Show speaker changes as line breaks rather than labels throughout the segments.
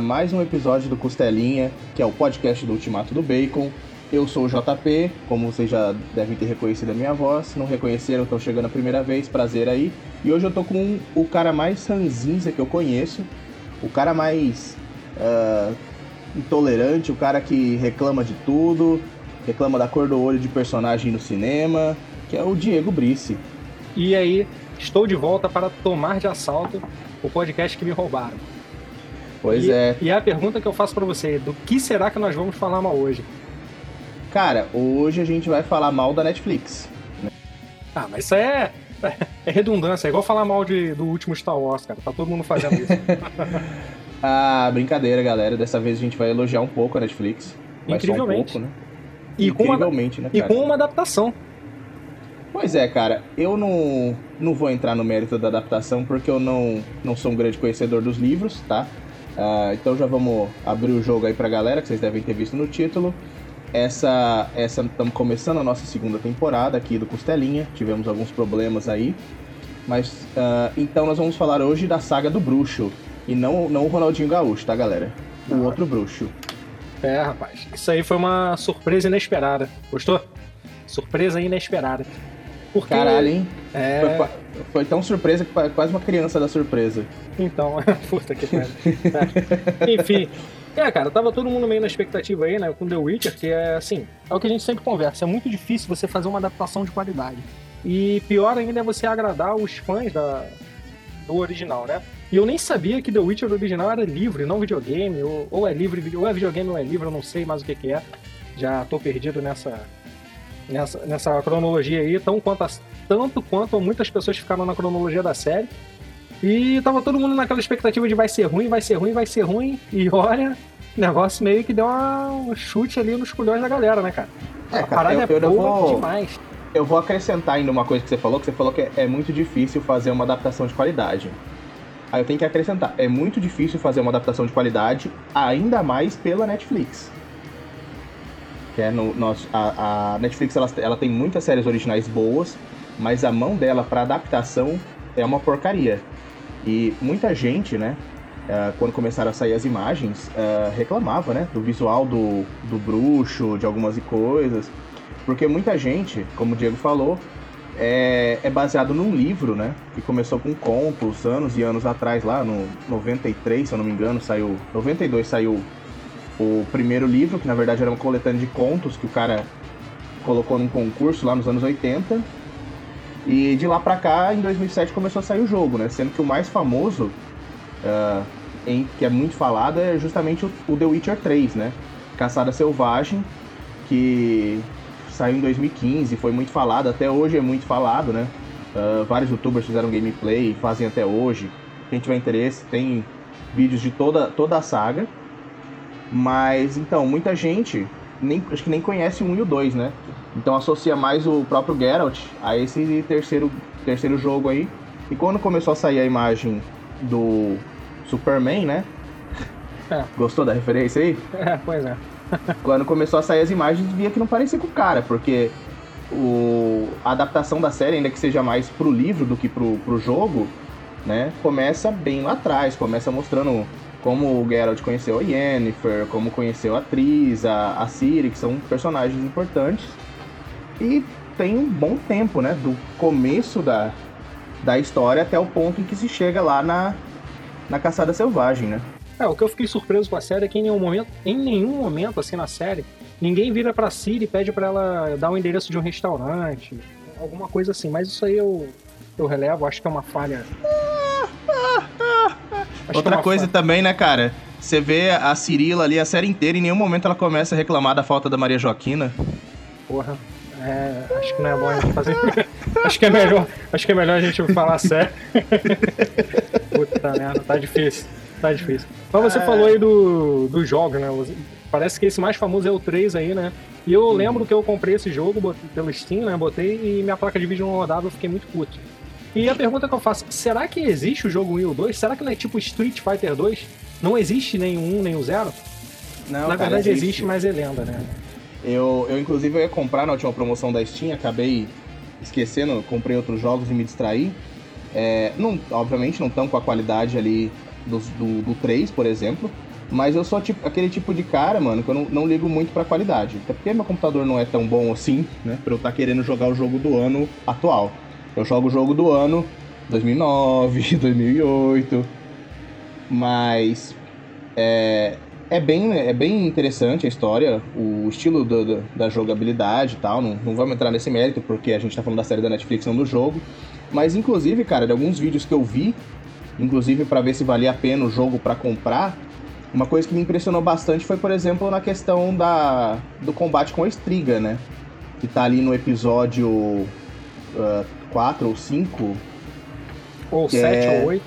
mais um episódio do Costelinha, que é o podcast do Ultimato do Bacon. Eu sou o JP, como vocês já devem ter reconhecido a minha voz. Não reconheceram, estão chegando a primeira vez, prazer aí. E hoje eu tô com o cara mais ranzinza que eu conheço, o cara mais uh, intolerante, o cara que reclama de tudo, reclama da cor do olho de personagem no cinema, que é o Diego Brice.
E aí, estou de volta para tomar de assalto o podcast que me roubaram.
Pois
e,
é.
E a pergunta que eu faço para você, do que será que nós vamos falar mal hoje?
Cara, hoje a gente vai falar mal da Netflix.
Né? Ah, mas isso é, é redundância, é igual falar mal de, do último Star Wars, cara. Tá todo mundo fazendo isso.
ah, brincadeira, galera. Dessa vez a gente vai elogiar um pouco a Netflix.
Incrivelmente.
Um pouco, né?
E Incrivelmente, uma, né, cara? E com uma adaptação.
Pois é, cara, eu não, não vou entrar no mérito da adaptação porque eu não, não sou um grande conhecedor dos livros, tá? Uh, então já vamos abrir o jogo aí pra galera, que vocês devem ter visto no título. Essa, essa estamos começando a nossa segunda temporada aqui do Costelinha, tivemos alguns problemas aí. Mas uh, então nós vamos falar hoje da saga do bruxo. E não, não o Ronaldinho Gaúcho, tá, galera? O ah. outro bruxo.
É, rapaz. Isso aí foi uma surpresa inesperada. Gostou? Surpresa inesperada.
Porque... Caralho, hein? É... Foi, foi, tão surpresa que quase uma criança da surpresa.
Então, puta que pariu. é. Enfim. É, cara, tava todo mundo meio na expectativa aí, né, com The Witcher, que é assim, é o que a gente sempre conversa, é muito difícil você fazer uma adaptação de qualidade. E pior ainda é você agradar os fãs da, do original, né? E eu nem sabia que The Witcher original era livre, não videogame, ou, ou é livre, ou é videogame ou é livre, eu não sei mais o que, que é. Já tô perdido nessa, nessa, nessa cronologia aí, tão quanto as, tanto quanto muitas pessoas ficaram na cronologia da série. E tava todo mundo naquela expectativa de vai ser ruim, vai ser ruim, vai ser ruim. E olha, o negócio meio que deu uma, um chute ali nos culhões da galera, né, cara?
É, a parada eu, é eu boa vou, demais. Eu vou acrescentar ainda uma coisa que você falou, que você falou que é, é muito difícil fazer uma adaptação de qualidade. Aí eu tenho que acrescentar, é muito difícil fazer uma adaptação de qualidade, ainda mais pela Netflix que é no nosso a, a Netflix ela, ela tem muitas séries originais boas, mas a mão dela para adaptação é uma porcaria. E muita gente, né, uh, quando começaram a sair as imagens, uh, reclamava, né, do visual do, do bruxo, de algumas coisas, porque muita gente, como o Diego falou, é, é, baseado num livro, né? Que começou com contos anos e anos atrás, lá no 93, se eu não me engano, saiu. 92 saiu o primeiro livro, que na verdade era uma coletânea de contos que o cara colocou num concurso lá nos anos 80. E de lá pra cá, em 2007, começou a sair o jogo, né? Sendo que o mais famoso, uh, em, que é muito falado, é justamente o, o The Witcher 3, né? Caçada Selvagem, que saiu em 2015, foi muito falado, até hoje é muito falado, né? Uh, vários youtubers fizeram gameplay, fazem até hoje. Quem tiver interesse, tem vídeos de toda, toda a saga. Mas então, muita gente nem, acho que nem conhece o 1 e o 2, né? Então associa mais o próprio Geralt a esse terceiro, terceiro jogo aí. E quando começou a sair a imagem do Superman, né? É. Gostou da referência aí?
É, pois é.
quando começou a sair as imagens, via que não parecia com o cara, porque o, a adaptação da série, ainda que seja mais pro livro do que pro, pro jogo, né? Começa bem lá atrás, começa mostrando como o Geralt conheceu a Yennefer, como conheceu a atriz, a, a Ciri, que são personagens importantes. E tem um bom tempo, né? Do começo da, da história até o ponto em que se chega lá na, na caçada selvagem, né?
É, o que eu fiquei surpreso com a série é que em nenhum momento, em nenhum momento assim na série, ninguém vira pra Ciri e pede para ela dar o endereço de um restaurante, alguma coisa assim. Mas isso aí eu, eu relevo, acho que é uma falha
Outra coisa também, né, cara? Você vê a Cirila ali a série inteira e em nenhum momento ela começa a reclamar da falta da Maria Joaquina.
Porra. É, acho que não é bom a gente fazer. acho que é melhor, acho que é melhor a gente falar sério. Puta merda, tá difícil. Tá difícil. Mas você é... falou aí do, do jogo, né? Parece que esse mais famoso é o 3 aí, né? E eu lembro que eu comprei esse jogo pelo Steam, né? Botei e minha placa de vídeo não rodava, eu fiquei muito puto. E a pergunta que eu faço, será que existe o jogo 1 e o 2? Será que não é tipo Street Fighter 2? Não existe nem o 1 nem o 0? Não, Na cara, verdade existe. existe, mas é lenda, né?
Eu, eu inclusive eu ia comprar na última promoção da Steam, acabei esquecendo, comprei outros jogos e me distraí. É, não, obviamente não estão com a qualidade ali do, do, do 3, por exemplo. Mas eu sou tipo, aquele tipo de cara, mano, que eu não, não ligo muito pra qualidade. Até porque meu computador não é tão bom assim, né? Pra eu estar tá querendo jogar o jogo do ano atual. Eu jogo o jogo do ano 2009, 2008. Mas é, é, bem, é bem interessante a história, o estilo do, do, da jogabilidade e tal. Não, não vamos entrar nesse mérito porque a gente tá falando da série da Netflix, não do jogo. Mas inclusive, cara, de alguns vídeos que eu vi, inclusive para ver se valia a pena o jogo para comprar, uma coisa que me impressionou bastante foi, por exemplo, na questão da, do combate com a Estriga, né? Que tá ali no episódio uh, 4 ou 5.
Ou 7 é... ou 8.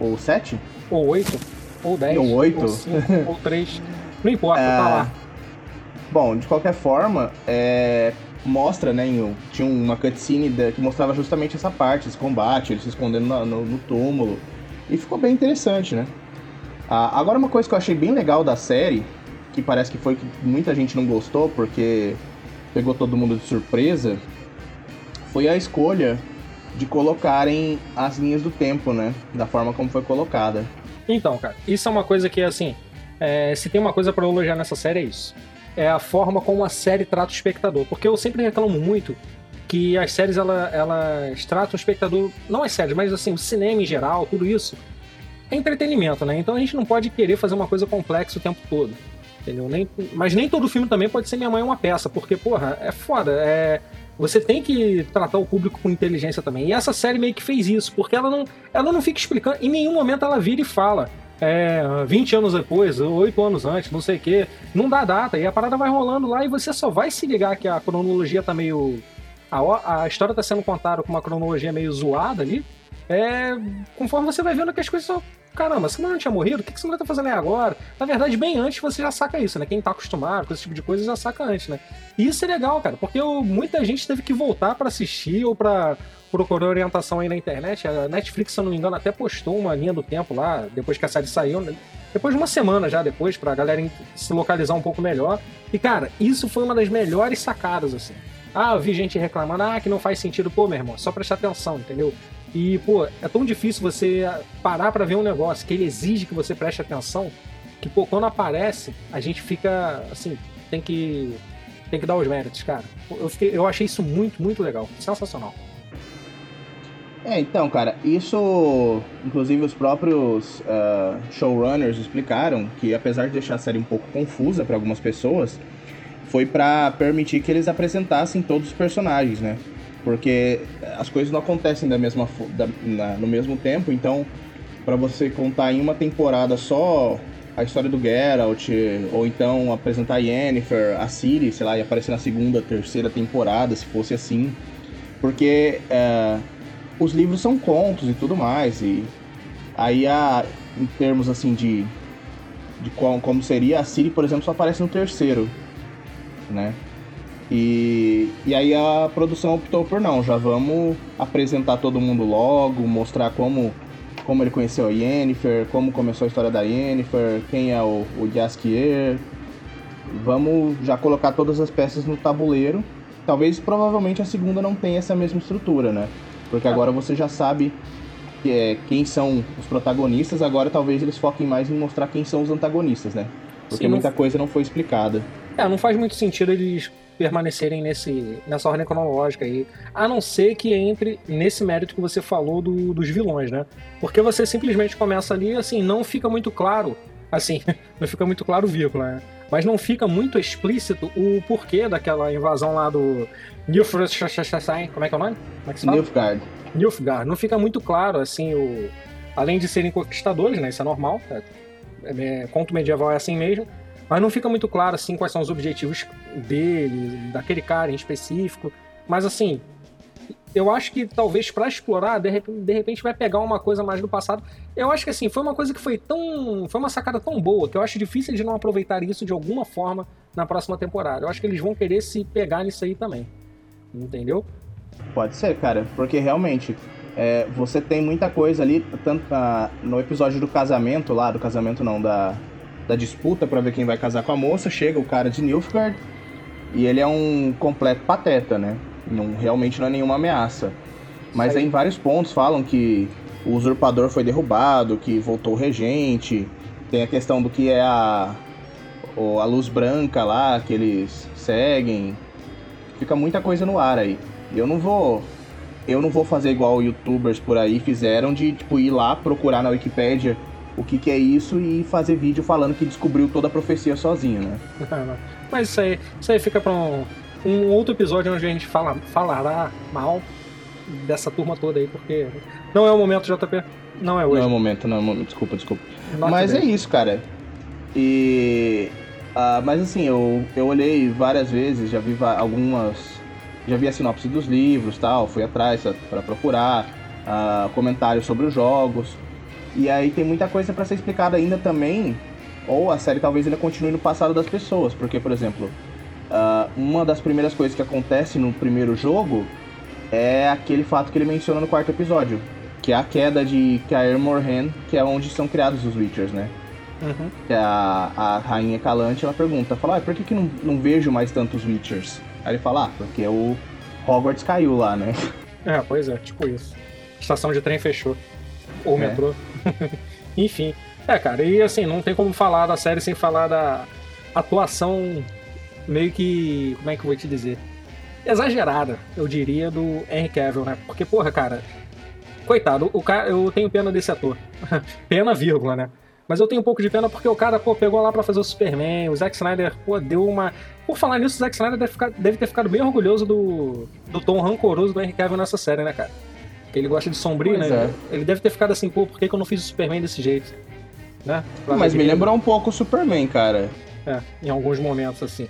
Ou 7?
Ou 8. Ou 10.
Ou 8.
Ou 5, ou 3. Não importa, é... tá lá.
Bom, de qualquer forma, é... mostra, né, em... tinha uma cutscene que mostrava justamente essa parte, esse combate, ele se escondendo no, no, no túmulo. E ficou bem interessante, né? Ah, agora, uma coisa que eu achei bem legal da série, que parece que foi que muita gente não gostou porque pegou todo mundo de surpresa, foi a escolha de colocarem as linhas do tempo, né? Da forma como foi colocada.
Então, cara, isso é uma coisa que, assim, é, se tem uma coisa para elogiar nessa série é isso. É a forma como a série trata o espectador. Porque eu sempre reclamo muito que as séries, ela, elas tratam o espectador, não as séries, mas assim, o cinema em geral, tudo isso, é entretenimento, né? Então a gente não pode querer fazer uma coisa complexa o tempo todo. Entendeu? Nem, mas nem todo filme também pode ser Minha Mãe é uma peça, porque, porra, é foda. É, você tem que tratar o público com inteligência também. E essa série meio que fez isso, porque ela não, ela não fica explicando, em nenhum momento ela vira e fala. É, 20 anos depois, 8 anos antes, não sei o quê. Não dá data. E a parada vai rolando lá e você só vai se ligar que a cronologia tá meio. A, a história tá sendo contada com uma cronologia meio zoada ali. É, conforme você vai vendo que as coisas só caramba, essa mulher não tinha morrido? O que essa mulher tá fazendo aí agora? Na verdade, bem antes você já saca isso, né? Quem tá acostumado com esse tipo de coisa já saca antes, né? E isso é legal, cara, porque muita gente teve que voltar para assistir ou para procurar orientação aí na internet. A Netflix, se eu não me engano, até postou uma linha do tempo lá, depois que a série saiu, né? depois de uma semana já depois, pra galera se localizar um pouco melhor. E, cara, isso foi uma das melhores sacadas, assim. Ah, eu vi gente reclamando, ah, que não faz sentido. Pô, meu irmão, só prestar atenção, entendeu? E, pô, é tão difícil você parar para ver um negócio que ele exige que você preste atenção, que, pô, quando aparece, a gente fica, assim, tem que tem que dar os méritos, cara. Eu, fiquei, eu achei isso muito, muito legal. Sensacional.
É, então, cara, isso, inclusive os próprios uh, showrunners explicaram que apesar de deixar a série um pouco confusa para algumas pessoas, foi para permitir que eles apresentassem todos os personagens, né? Porque as coisas não acontecem da mesma da, na, no mesmo tempo, então para você contar em uma temporada só a história do Geralt, ou então apresentar a Yennefer, a Ciri, sei lá, e aparecer na segunda, terceira temporada, se fosse assim, porque é, os livros são contos e tudo mais, e aí a, em termos assim de, de como, como seria, a Ciri, por exemplo, só aparece no terceiro, né? E, e aí a produção optou por não, já vamos apresentar todo mundo logo, mostrar como, como ele conheceu a Yennefer, como começou a história da Yennefer, quem é o, o Jaskier. Vamos já colocar todas as peças no tabuleiro. Talvez provavelmente a segunda não tenha essa mesma estrutura, né? Porque agora você já sabe que é, quem são os protagonistas, agora talvez eles foquem mais em mostrar quem são os antagonistas, né? Porque Sim, muita não... coisa não foi explicada.
É, não faz muito sentido eles permanecerem nesse, nessa ordem cronológica aí. A não ser que entre nesse mérito que você falou do, dos vilões, né? Porque você simplesmente começa ali, assim, não fica muito claro, assim, não fica muito claro o vírgula, né? Mas não fica muito explícito o porquê daquela invasão lá do Nilfgaard. Como é que é o nome? Como é que se fala?
Nilfgaard.
Nilfgaard. Não fica muito claro, assim, o... além de serem conquistadores, né? Isso é normal. É... É... Conto medieval é assim mesmo mas não fica muito claro, assim, quais são os objetivos dele, daquele cara em específico. Mas, assim, eu acho que talvez para explorar, de repente, de repente, vai pegar uma coisa mais do passado. Eu acho que, assim, foi uma coisa que foi tão. Foi uma sacada tão boa que eu acho difícil de não aproveitar isso de alguma forma na próxima temporada. Eu acho que eles vão querer se pegar nisso aí também. Entendeu?
Pode ser, cara, porque realmente. É, você tem muita coisa ali, tanto na, no episódio do casamento lá, do casamento não, da, da disputa para ver quem vai casar com a moça, chega o cara de Nilfgaard e ele é um completo pateta, né? Não, realmente não é nenhuma ameaça. Mas aí, em vários pontos falam que o usurpador foi derrubado, que voltou o regente. Tem a questão do que é a, a luz branca lá, que eles seguem. Fica muita coisa no ar aí. Eu não vou. Eu não vou fazer igual youtubers por aí fizeram de tipo, ir lá procurar na Wikipédia o que, que é isso e fazer vídeo falando que descobriu toda a profecia sozinho, né?
Mas isso aí, isso aí fica pra um, um outro episódio onde a gente fala, falará mal dessa turma toda aí, porque não é o momento, JP. Não é hoje.
Não é o momento, não é o momento. Desculpa, desculpa. mas é isso, cara. E. Uh, mas assim, eu, eu olhei várias vezes, já vi algumas. Já vi a sinopse dos livros tal, fui atrás para procurar, uh, comentários sobre os jogos. E aí tem muita coisa para ser explicada ainda também, ou a série talvez ainda continue no passado das pessoas, porque, por exemplo, uh, uma das primeiras coisas que acontece no primeiro jogo é aquele fato que ele menciona no quarto episódio, que é a queda de Kaer Morhen, que é onde são criados os Witchers, né? Uhum. Que a, a rainha Calante, ela pergunta, fala, ah, por que, que não, não vejo mais tantos Witchers? Aí ele fala, ah, porque o Hogwarts caiu lá, né?
É, pois é, tipo isso. Estação de trem fechou. Ou é. metrô. Enfim. É, cara, e assim, não tem como falar da série sem falar da atuação meio que. Como é que eu vou te dizer? Exagerada, eu diria, do Henry Cavill, né? Porque, porra, cara. Coitado, o cara, eu tenho pena desse ator. pena, vírgula, né? Mas eu tenho um pouco de pena porque o cara, pô, pegou lá para fazer o Superman, o Zack Snyder, pô, deu uma. Por falar nisso, o Zack Snyder deve, ficar, deve ter ficado bem orgulhoso do, do tom rancoroso do Henry Cavill nessa série, né, cara? Ele gosta de sombrio, pois né? É. Ele deve ter ficado assim, pô, por que, que eu não fiz o Superman desse jeito? Né?
Mas me lembrou um pouco o Superman, cara.
É, em alguns momentos, assim.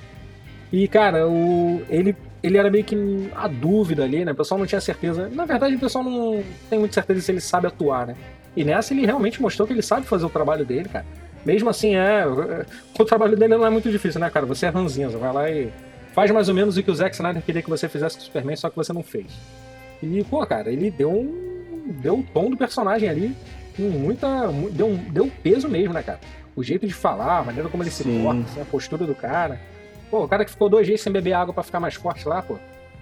E, cara, o, ele, ele era meio que a dúvida ali, né? O pessoal não tinha certeza. Na verdade, o pessoal não tem muita certeza se ele sabe atuar, né? E nessa ele realmente mostrou que ele sabe fazer o trabalho dele, cara. Mesmo assim, é. O trabalho dele não é muito difícil, né, cara? Você é ranzinza, vai lá e faz mais ou menos o que o Zack Snyder queria que você fizesse com o Superman, só que você não fez. E, pô, cara, ele deu um. deu o tom do personagem ali com muita. deu, deu peso mesmo, né, cara? O jeito de falar, a maneira como ele se porta, assim, a postura do cara. Pô, o cara que ficou dois dias sem beber água para ficar mais forte lá, pô.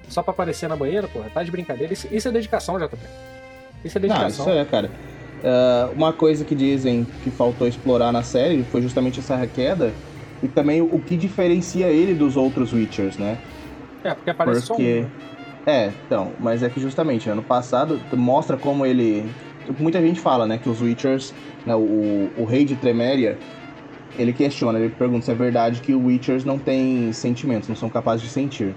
Só pra aparecer na banheira, pô, tá de brincadeira. Isso, isso é dedicação, JP. Isso é dedicação.
Não, isso é, cara. Uh, uma coisa que dizem que faltou explorar na série foi justamente essa queda e também o que diferencia ele dos outros Witchers, né?
É, porque aparece porque... só um. Né?
É, então, mas é que justamente ano passado mostra como ele. Muita gente fala, né, que os Witchers, né, o, o rei de Treméria, ele questiona, ele pergunta se é verdade que os Witchers não têm sentimentos, não são capazes de sentir.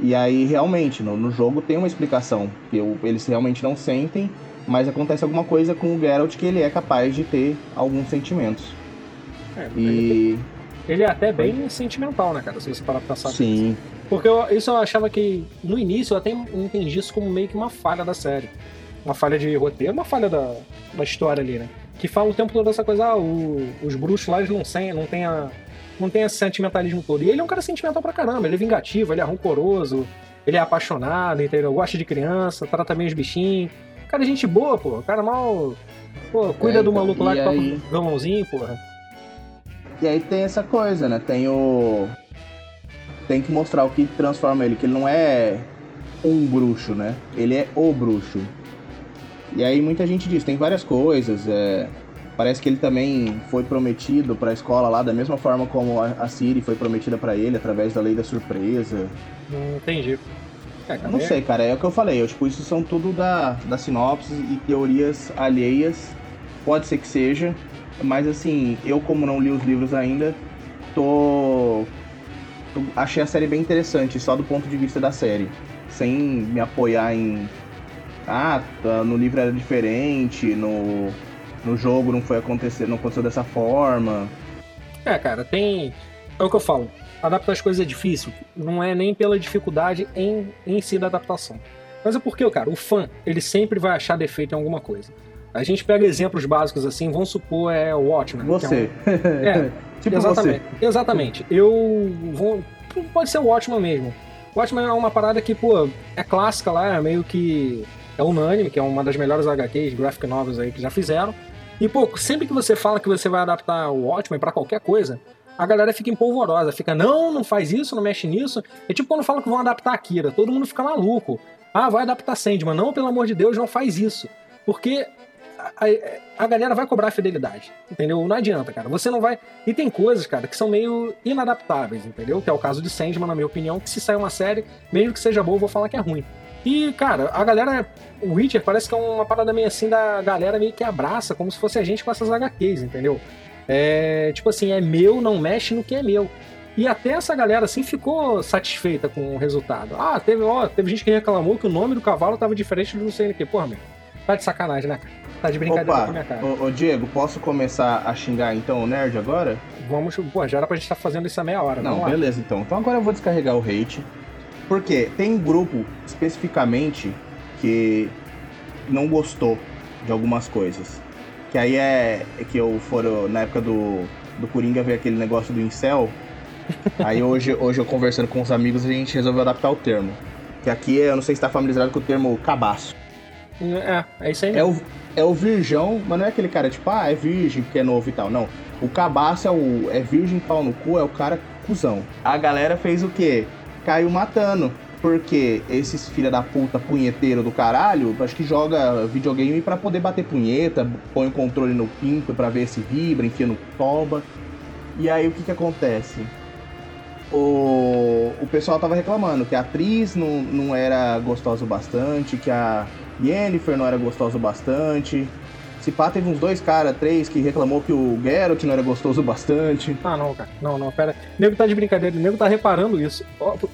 E aí, realmente, no, no jogo tem uma explicação, que eles realmente não sentem, mas acontece alguma coisa com o Geralt que ele é capaz de ter alguns sentimentos.
É, e... Ele, ele é até bem sentimental, né, cara, se você parar pra pensar.
Sim.
Porque eu, isso eu achava que, no início, eu até entendi isso como meio que uma falha da série. Uma falha de roteiro, uma falha da, da história ali, né? Que fala o tempo todo essa coisa, ah, o, os bruxos lá eles não, sem, não tem a, não tem esse sentimentalismo todo. E ele é um cara sentimental pra caramba, ele é vingativo, ele é rancoroso, ele é apaixonado, entendeu? Gosta de criança, trata bem os bichinhos. Cara, é gente boa, pô. O cara mal. Pô, cuida é, do maluco lá que toca o violãozinho, porra.
E aí tem essa coisa, né? Tem o tem que mostrar o que transforma ele, que ele não é um bruxo, né? Ele é o bruxo. E aí muita gente diz, tem várias coisas, é... parece que ele também foi prometido para a escola lá da mesma forma como a Siri foi prometida para ele através da lei da surpresa.
Não entendi.
É, não sei, cara, é o que eu falei. Eu, tipo, isso são tudo da, da sinopse e teorias alheias. Pode ser que seja, mas assim, eu como não li os livros ainda, tô achei a série bem interessante, só do ponto de vista da série. Sem me apoiar em. Ah, tá, no livro era diferente, no, no jogo não foi acontecer, não aconteceu dessa forma.
É, cara, tem. É o que eu falo. Adaptar as coisas é difícil. Não é nem pela dificuldade em, em si da adaptação. Mas é porque, cara, o fã, ele sempre vai achar defeito em alguma coisa. A gente pega exemplos básicos assim, vamos supor é o Watchmen.
Você.
É, um... é tipo exatamente. Você. Exatamente. Eu vou. Pode ser o Watchmen mesmo. O Watchmen é uma parada que, pô, é clássica lá, é meio que. É unânime, que é uma das melhores HQs, graphic novels aí que já fizeram. E, pô, sempre que você fala que você vai adaptar o Watchmen para qualquer coisa, a galera fica empolvorosa, fica, não, não faz isso, não mexe nisso. É tipo quando falam que vão adaptar Akira, todo mundo fica maluco. Ah, vai adaptar Sandman. Não, pelo amor de Deus, não faz isso. Porque a, a, galera vai cobrar fidelidade, entendeu? Não adianta, cara. Você não vai. E tem coisas, cara, que são meio inadaptáveis, entendeu? Que é o caso de Sandman, na minha opinião, que se sair uma série, mesmo que seja boa, eu vou falar que é ruim. E, cara, a galera. O Witcher parece que é uma parada meio assim da galera meio que abraça, como se fosse a gente com essas HQs, entendeu? É tipo assim, é meu, não mexe no que é meu. E até essa galera assim ficou satisfeita com o resultado. Ah, teve, ó, teve gente que reclamou que o nome do cavalo tava diferente do não sei o que. Porra, meu. Tá de sacanagem, né, cara? Tá de brincadeira
Opa,
com a minha cara.
Ô, ô, Diego, posso começar a xingar então o nerd agora?
Vamos, pô, já era pra gente estar tá fazendo isso a meia hora.
Não, beleza então. Então agora eu vou descarregar o hate. Porque tem um grupo especificamente que não gostou de algumas coisas. Que aí é, é que eu foro na época do, do Coringa ver aquele negócio do incel. aí hoje, hoje eu conversando com os amigos a gente resolveu adaptar o termo. Que aqui eu não sei se está familiarizado com o termo cabaço.
É, é isso aí.
É o, é o virgão, mas não é aquele cara tipo, ah, é virgem porque é novo e tal. Não. O cabaço é o. É virgem pau no cu, é o cara cuzão. A galera fez o quê? Caiu matando. Porque esses filha da puta punheteiro do caralho, acho que joga videogame para poder bater punheta, põe o controle no pinto para ver se vibra, enfia no toba. E aí o que que acontece? O, o pessoal tava reclamando que a atriz não, não era gostosa o bastante, que a Yennefer não era gostosa o bastante. Se pá, teve uns dois caras, três, que reclamou que o Geralt não era gostoso bastante.
Ah, não, cara. Não, não, pera. O nego tá de brincadeira, o nego tá reparando isso.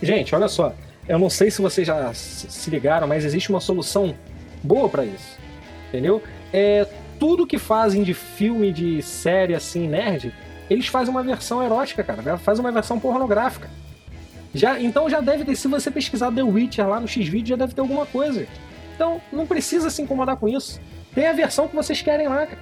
Gente, olha só. Eu não sei se vocês já se ligaram, mas existe uma solução boa para isso. Entendeu? É, tudo que fazem de filme, de série assim, nerd, eles fazem uma versão erótica, cara. Faz uma versão pornográfica. Já, então já deve ter, se você pesquisar The Witcher lá no X-Video, já deve ter alguma coisa. Então, não precisa se incomodar com isso. Tem a versão que vocês querem lá, cara.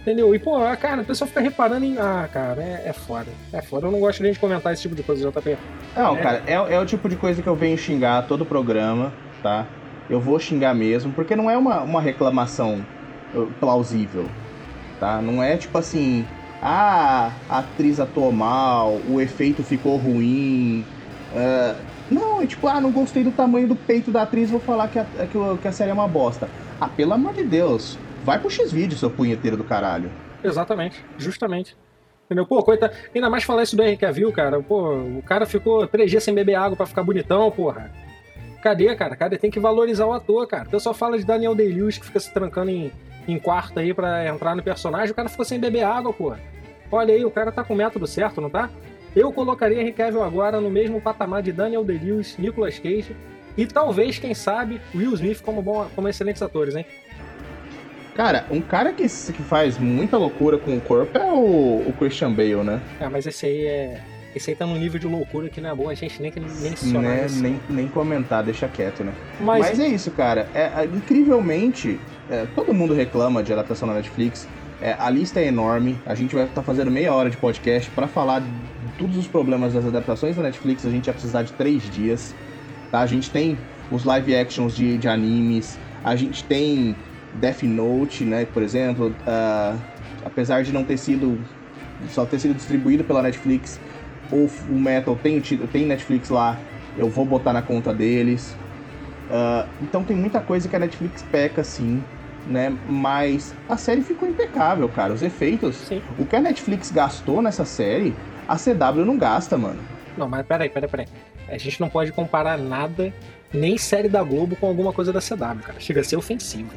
Entendeu? E, pô, cara, a pessoa fica reparando em. Ah, cara, é, é foda. É foda. Eu não gosto nem de comentar esse tipo de coisa, JP.
Não, é. cara, é, é o tipo de coisa que eu venho xingar todo o programa, tá? Eu vou xingar mesmo, porque não é uma, uma reclamação plausível, tá? Não é tipo assim, ah, a atriz atuou mal, o efeito ficou ruim. Uh, não, é tipo, ah, não gostei do tamanho do peito da atriz, vou falar que a, que a série é uma bosta. Ah, pelo amor de Deus, vai pro X-Vídeo, seu punheteiro do caralho.
Exatamente, justamente. Entendeu? Pô, coisa. Ainda mais falar isso do Henry Cavill, cara. Pô, o cara ficou três dias sem beber água para ficar bonitão, porra. Cadê, cara? Cadê? Tem que valorizar o ator, cara. O pessoal fala de Daniel Day-Lewis que fica se trancando em, em quarto aí para entrar no personagem. O cara ficou sem beber água, porra. Olha aí, o cara tá com o método certo, não tá? Eu colocaria Henry Cavill agora no mesmo patamar de Daniel Day-Lewis, Nicolas Cage e talvez, quem sabe, Will Smith como, bom, como excelentes atores, hein?
Cara, um cara que, que faz muita loucura com o corpo é o, o Christian Bale, né?
É, mas esse aí é. Esse aí tá num nível de loucura que não é bom a gente nem mencionar. Né?
Nem, nem comentar, deixa quieto, né? Mas, mas é isso, cara. É, é incrivelmente, é, todo mundo reclama de adaptação na Netflix. É, a lista é enorme. A gente vai estar tá fazendo meia hora de podcast para falar todos os problemas das adaptações da Netflix, a gente ia precisar de três dias. Tá? A gente tem os live actions de, de animes, a gente tem Death Note, né, por exemplo, uh, apesar de não ter sido só ter sido distribuído pela Netflix, o, o Metal tem, tem Netflix lá, eu vou botar na conta deles. Uh, então tem muita coisa que a Netflix peca, sim, né? Mas a série ficou impecável, cara. Os efeitos, sim. o que a Netflix gastou nessa série a CW não gasta, mano.
Não, mas peraí, peraí, peraí. A gente não pode comparar nada, nem série da Globo, com alguma coisa da CW, cara. Chega a ser ofensivo.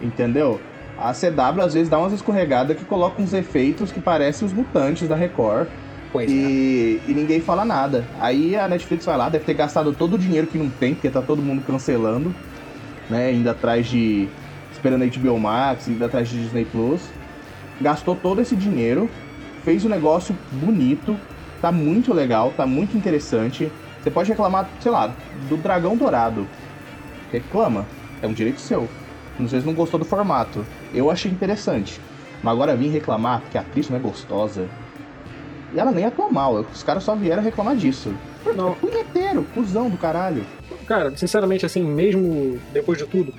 Entendeu? A CW às vezes dá umas escorregadas que coloca uns efeitos que parecem os mutantes da Record.
Pois
e, é. e ninguém fala nada. Aí a Netflix vai lá, deve ter gastado todo o dinheiro que não tem, porque tá todo mundo cancelando, né? Indo atrás de. Esperando a HBO Max, indo atrás de Disney Plus. Gastou todo esse dinheiro fez um negócio bonito, tá muito legal, tá muito interessante. Você pode reclamar, sei lá, do Dragão Dourado. Reclama, é um direito seu. Às vezes não gostou do formato. Eu achei interessante. Mas agora vim reclamar que a atriz não é gostosa. E ela nem atua mal, os caras só vieram reclamar disso. Não. Punheteiro, cuzão do caralho.
Cara, sinceramente, assim, mesmo depois de tudo,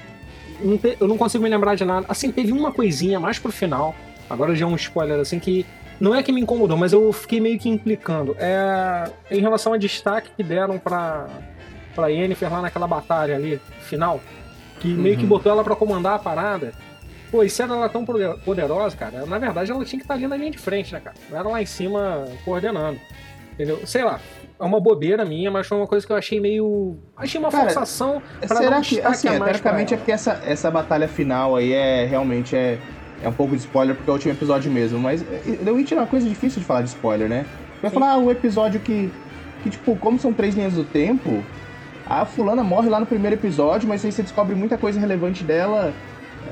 não te, eu não consigo me lembrar de nada. Assim, teve uma coisinha mais pro final. Agora já é um spoiler, assim, que não é que me incomodou, mas eu fiquei meio que implicando. É, em relação ao destaque que deram pra, pra Yennefer lá naquela batalha ali, final. que meio que uhum. botou ela para comandar a parada. Pô, e se ela era tão poderosa, cara, na verdade ela tinha que estar ali na linha de frente, né, cara? Não era lá em cima coordenando. Entendeu? Sei lá, é uma bobeira minha, mas foi uma coisa que eu achei meio. Achei uma cara, forçação
pra será não que, assim, teoricamente é porque essa, essa batalha final aí é realmente é, é um pouco de spoiler, porque é o último episódio mesmo, mas The Witcher é uma coisa difícil de falar de spoiler, né? Vai falar ah, o episódio que, que, tipo, como são três linhas do tempo, a fulana morre lá no primeiro episódio, mas aí você descobre muita coisa relevante dela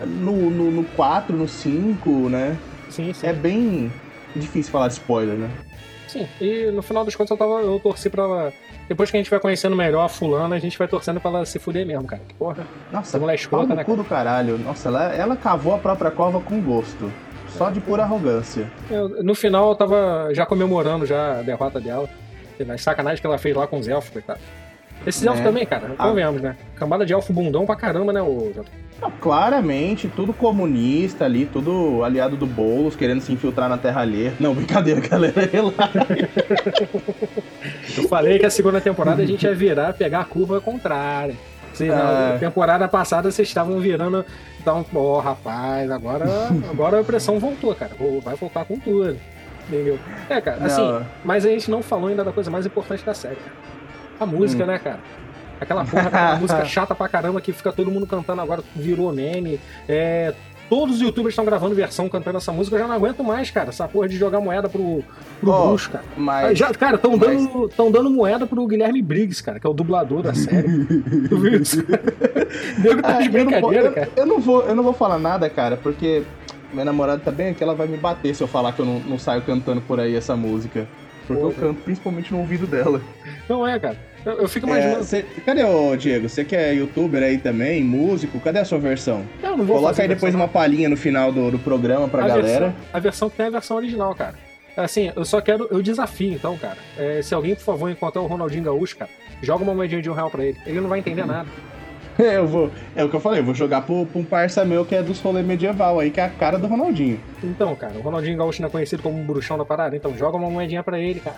no, no, no 4, no 5, né?
Sim, sim.
É bem difícil falar de spoiler, né?
Sim, e no final das contas eu, tava, eu torci pra ela. Depois que a gente vai conhecendo melhor a fulana, a gente vai torcendo pra ela se fuder mesmo, cara. Porra.
Nossa, mulher escrota, né? cu do caralho. Nossa, ela, ela cavou a própria cova com gosto. Só de pura arrogância.
Eu, no final eu tava já comemorando já a derrota dela. Nas sacanagem que ela fez lá com os elfos, coitado. Esses elfos é. também, cara, convenhamos, né? Camada de elfo bundão pra caramba, né, o
não, claramente, tudo comunista ali, tudo aliado do Boulos, querendo se infiltrar na terra alheia. Não, brincadeira, galera, relaxa.
Eu falei que a segunda temporada a gente ia virar, pegar a curva contrária. Sim, na é. temporada passada vocês estavam virando. Então, ó, oh, rapaz, agora, agora a pressão voltou, cara. Vai voltar com tudo. Entendeu? É, cara, assim, não. mas a gente não falou ainda da coisa mais importante da série, cara. A música, hum. né, cara? Aquela porra, música chata pra caramba que fica todo mundo cantando agora, virou meme. É, todos os youtubers estão gravando versão cantando essa música, eu já não aguento mais, cara. Essa porra de jogar moeda pro, pro oh, bruxo, cara. Mas, já, cara, estão mas... dando, dando moeda pro Guilherme Briggs, cara, que é o dublador da série. tu viu isso?
Nego tá ah, de brincadeira, eu não, cara. Eu, eu, não vou, eu não vou falar nada, cara, porque minha namorada tá bem aqui, ela vai me bater se eu falar que eu não, não saio cantando por aí essa música. Porque Porra. eu canto principalmente no ouvido dela.
Não é, cara. Eu, eu fico imaginando. É,
cê, cadê o Diego? Você que é youtuber aí também, músico, cadê a sua versão?
Eu não vou
Coloca aí depois uma palhinha no final do, do programa pra a galera.
Versão, a versão que tem é a versão original, cara. Assim, eu só quero. Eu desafio, então, cara. É, se alguém, por favor, encontrar o Ronaldinho Gaúcho, cara, joga uma moedinha de um real pra ele. Ele não vai entender nada.
eu vou. É o que eu falei, eu vou jogar pro, pro um parça meu que é dos rolê medieval aí, que é a cara do Ronaldinho.
Então, cara, o Ronaldinho Gaúcho não é conhecido como um bruxão da parada, então joga uma moedinha pra ele, cara.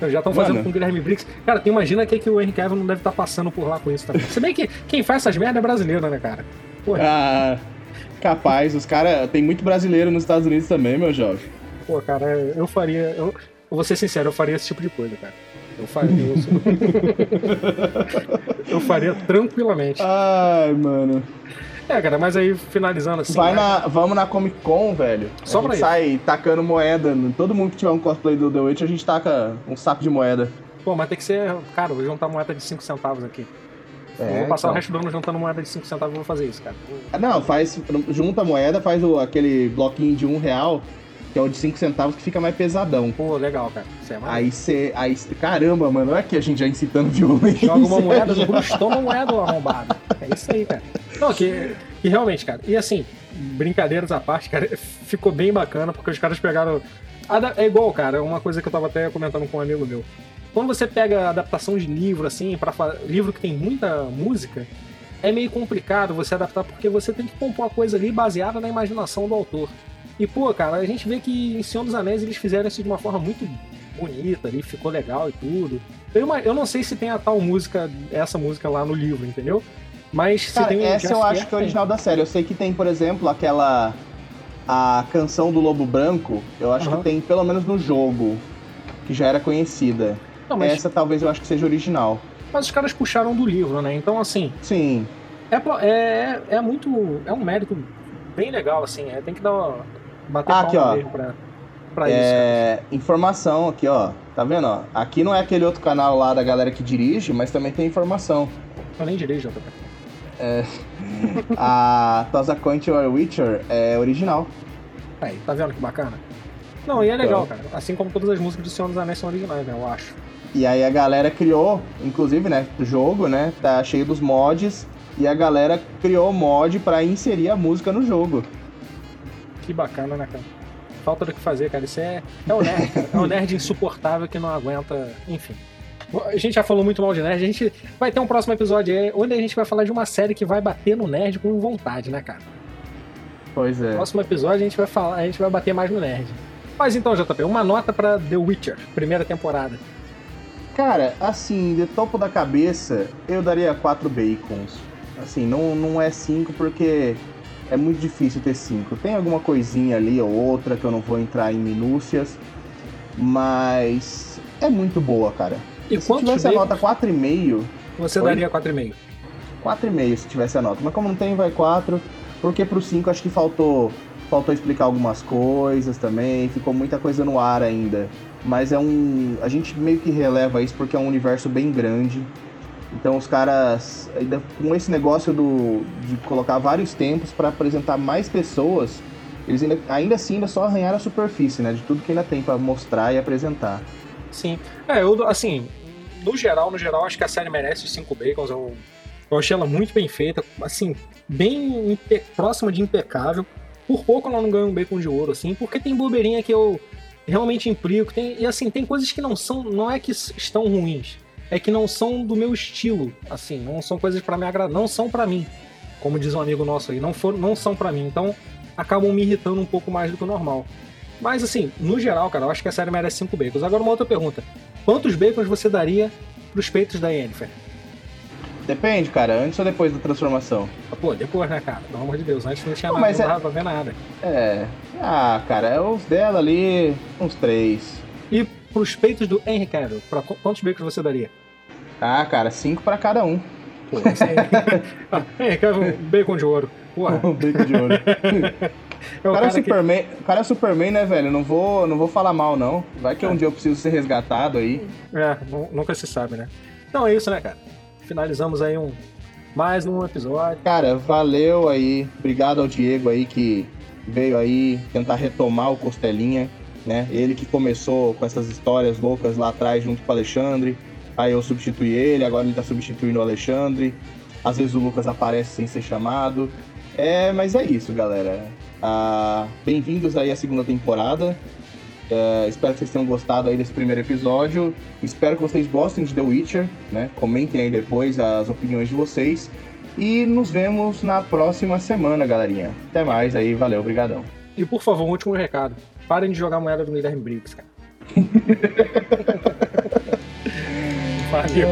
Já estão fazendo com o Guilherme Briggs. Cara, tu imagina que, que o Henry Cavill não deve estar tá passando por lá com isso também. Se bem que quem faz essas merdas é brasileiro, né, cara?
Porra. Ah, capaz. Os caras. Tem muito brasileiro nos Estados Unidos também, meu jovem.
Pô, cara, eu faria. Eu, eu vou ser sincero, eu faria esse tipo de coisa, cara. Eu faria isso. eu faria tranquilamente.
Ai, mano.
É, cara, mas aí finalizando assim.
Vai né? na, vamos na Comic Con, velho. Só a gente isso. sai tacando moeda. Todo mundo que tiver um cosplay do The Witch, a gente taca um saco de moeda.
Pô, mas tem que ser. Cara, vou juntar moeda de 5 centavos aqui. É, eu vou passar então. o resto do ano juntando moeda de 5 centavos e vou fazer isso, cara.
Ah, não, faz. Junta a moeda, faz o, aquele bloquinho de 1 um real que é o de 5 centavos que fica mais pesadão.
Pô, legal, cara.
É aí você. Aí, caramba, mano, olha aqui a gente já incitando violência.
Joga uma moeda toma uma moeda arrombado. É isso aí, cara. Não, que, que realmente, cara. E assim, brincadeiras à parte, cara, ficou bem bacana, porque os caras pegaram. É igual, cara, uma coisa que eu tava até comentando com um amigo meu. Quando você pega adaptação de livro, assim, para livro que tem muita música, é meio complicado você adaptar, porque você tem que compor a coisa ali baseada na imaginação do autor. E, pô, cara, a gente vê que em Senhor dos Anéis eles fizeram isso de uma forma muito bonita ali, ficou legal e tudo. Eu, eu não sei se tem a tal música, essa música lá no livro, entendeu? Mas
cara,
se tem
essa eu acho que é original da série. Eu sei que tem, por exemplo, aquela. A canção do Lobo Branco, eu acho uhum. que tem pelo menos no jogo, que já era conhecida. Não, mas... Essa talvez eu acho que seja original.
Mas os caras puxaram do livro, né? Então, assim.
Sim.
É, é, é muito. É um mérito bem legal, assim. É, tem que dar uma, bater ah,
aqui, ó. pra, pra é, isso. Informação aqui, ó. Tá vendo, ó? Aqui não é aquele outro canal lá da galera que dirige, mas também tem informação.
Eu nem dirijo, JP.
É, a Tosa Coint Witcher é original.
Aí, tá vendo que bacana? Não, e é legal, então. cara. Assim como todas as músicas do Senhor dos Anéis são originais, né? Eu acho.
E aí a galera criou, inclusive, né? O jogo, né? Tá cheio dos mods. E a galera criou mod para inserir a música no jogo.
Que bacana, né, cara? Falta do que fazer, cara. Isso é, é o nerd, cara. É o nerd insuportável que não aguenta. Enfim. A gente já falou muito mal de nerd. A gente vai ter um próximo episódio aí onde a gente vai falar de uma série que vai bater no nerd com vontade, né, cara?
Pois é.
No próximo episódio a gente vai falar, a gente vai bater mais no nerd. Mas então, JP, uma nota para The Witcher, primeira temporada.
Cara, assim, de topo da cabeça, eu daria quatro bacons. Assim, não, não é 5 porque é muito difícil ter 5. Tem alguma coisinha ali ou outra que eu não vou entrar em minúcias, mas é muito boa, cara.
E
se tivesse a nota 4,5.
Você Oi? daria 4,5?
4,5 se tivesse a nota. Mas como não tem, vai 4. Porque pro 5 acho que faltou faltou explicar algumas coisas também, ficou muita coisa no ar ainda. Mas é um. A gente meio que releva isso porque é um universo bem grande. Então os caras, ainda com esse negócio do, de colocar vários tempos para apresentar mais pessoas, eles ainda, ainda assim ainda só arranharam a superfície, né? De tudo que ainda tem para mostrar e apresentar.
Sim. É, eu, assim, no geral, no geral, acho que a série merece os cinco bacons. Eu, eu achei ela muito bem feita, assim, bem próxima de impecável. Por pouco ela não ganha um bacon de ouro, assim, porque tem bobeirinha que eu realmente implico. Tem, e assim, tem coisas que não são. Não é que estão ruins. É que não são do meu estilo, assim, não são coisas para me agradar, não são para mim. Como diz um amigo nosso aí, não, for, não são para mim. Então, acabam me irritando um pouco mais do que o normal. Mas assim, no geral, cara, eu acho que a série merece 5 bacons. Agora uma outra pergunta. Quantos bacons você daria pros peitos da Yennefer?
Depende, cara, antes ou depois da transformação?
Pô, depois, né, cara? Pelo amor de Deus, antes não tinha não, nada, não é... pra ver nada.
É. Ah, cara, é os dela ali, uns três.
E pros peitos do Henry Cavill, pra quantos bacons você daria?
Ah, cara, cinco pra cada um.
Pô, aí. ah, Henry Cavill, bacon de ouro. Porra.
bacon de ouro. É o, cara, cara, é Superman, que... o cara é Superman, né, velho? Não vou, não vou falar mal, não. Vai que é. um dia eu preciso ser resgatado aí.
É, nunca se sabe, né? Então é isso, né, cara? finalizamos aí um mais um episódio.
Cara, valeu aí. Obrigado ao Diego aí que veio aí tentar retomar o Costelinha, né? Ele que começou com essas histórias loucas lá atrás junto com o Alexandre. Aí eu substituí ele, agora ele tá substituindo o Alexandre. Às vezes o Lucas aparece sem ser chamado. É, mas é isso, galera. Ah, Bem-vindos aí à segunda temporada. É, espero que vocês tenham gostado aí desse primeiro episódio. Espero que vocês gostem de The Witcher, né? Comentem aí depois as opiniões de vocês. E nos vemos na próxima semana, galerinha. Até mais aí, valeu, obrigadão.
E por favor, um último recado. Parem de jogar moeda do Guilherme Briggs, cara. Valeu.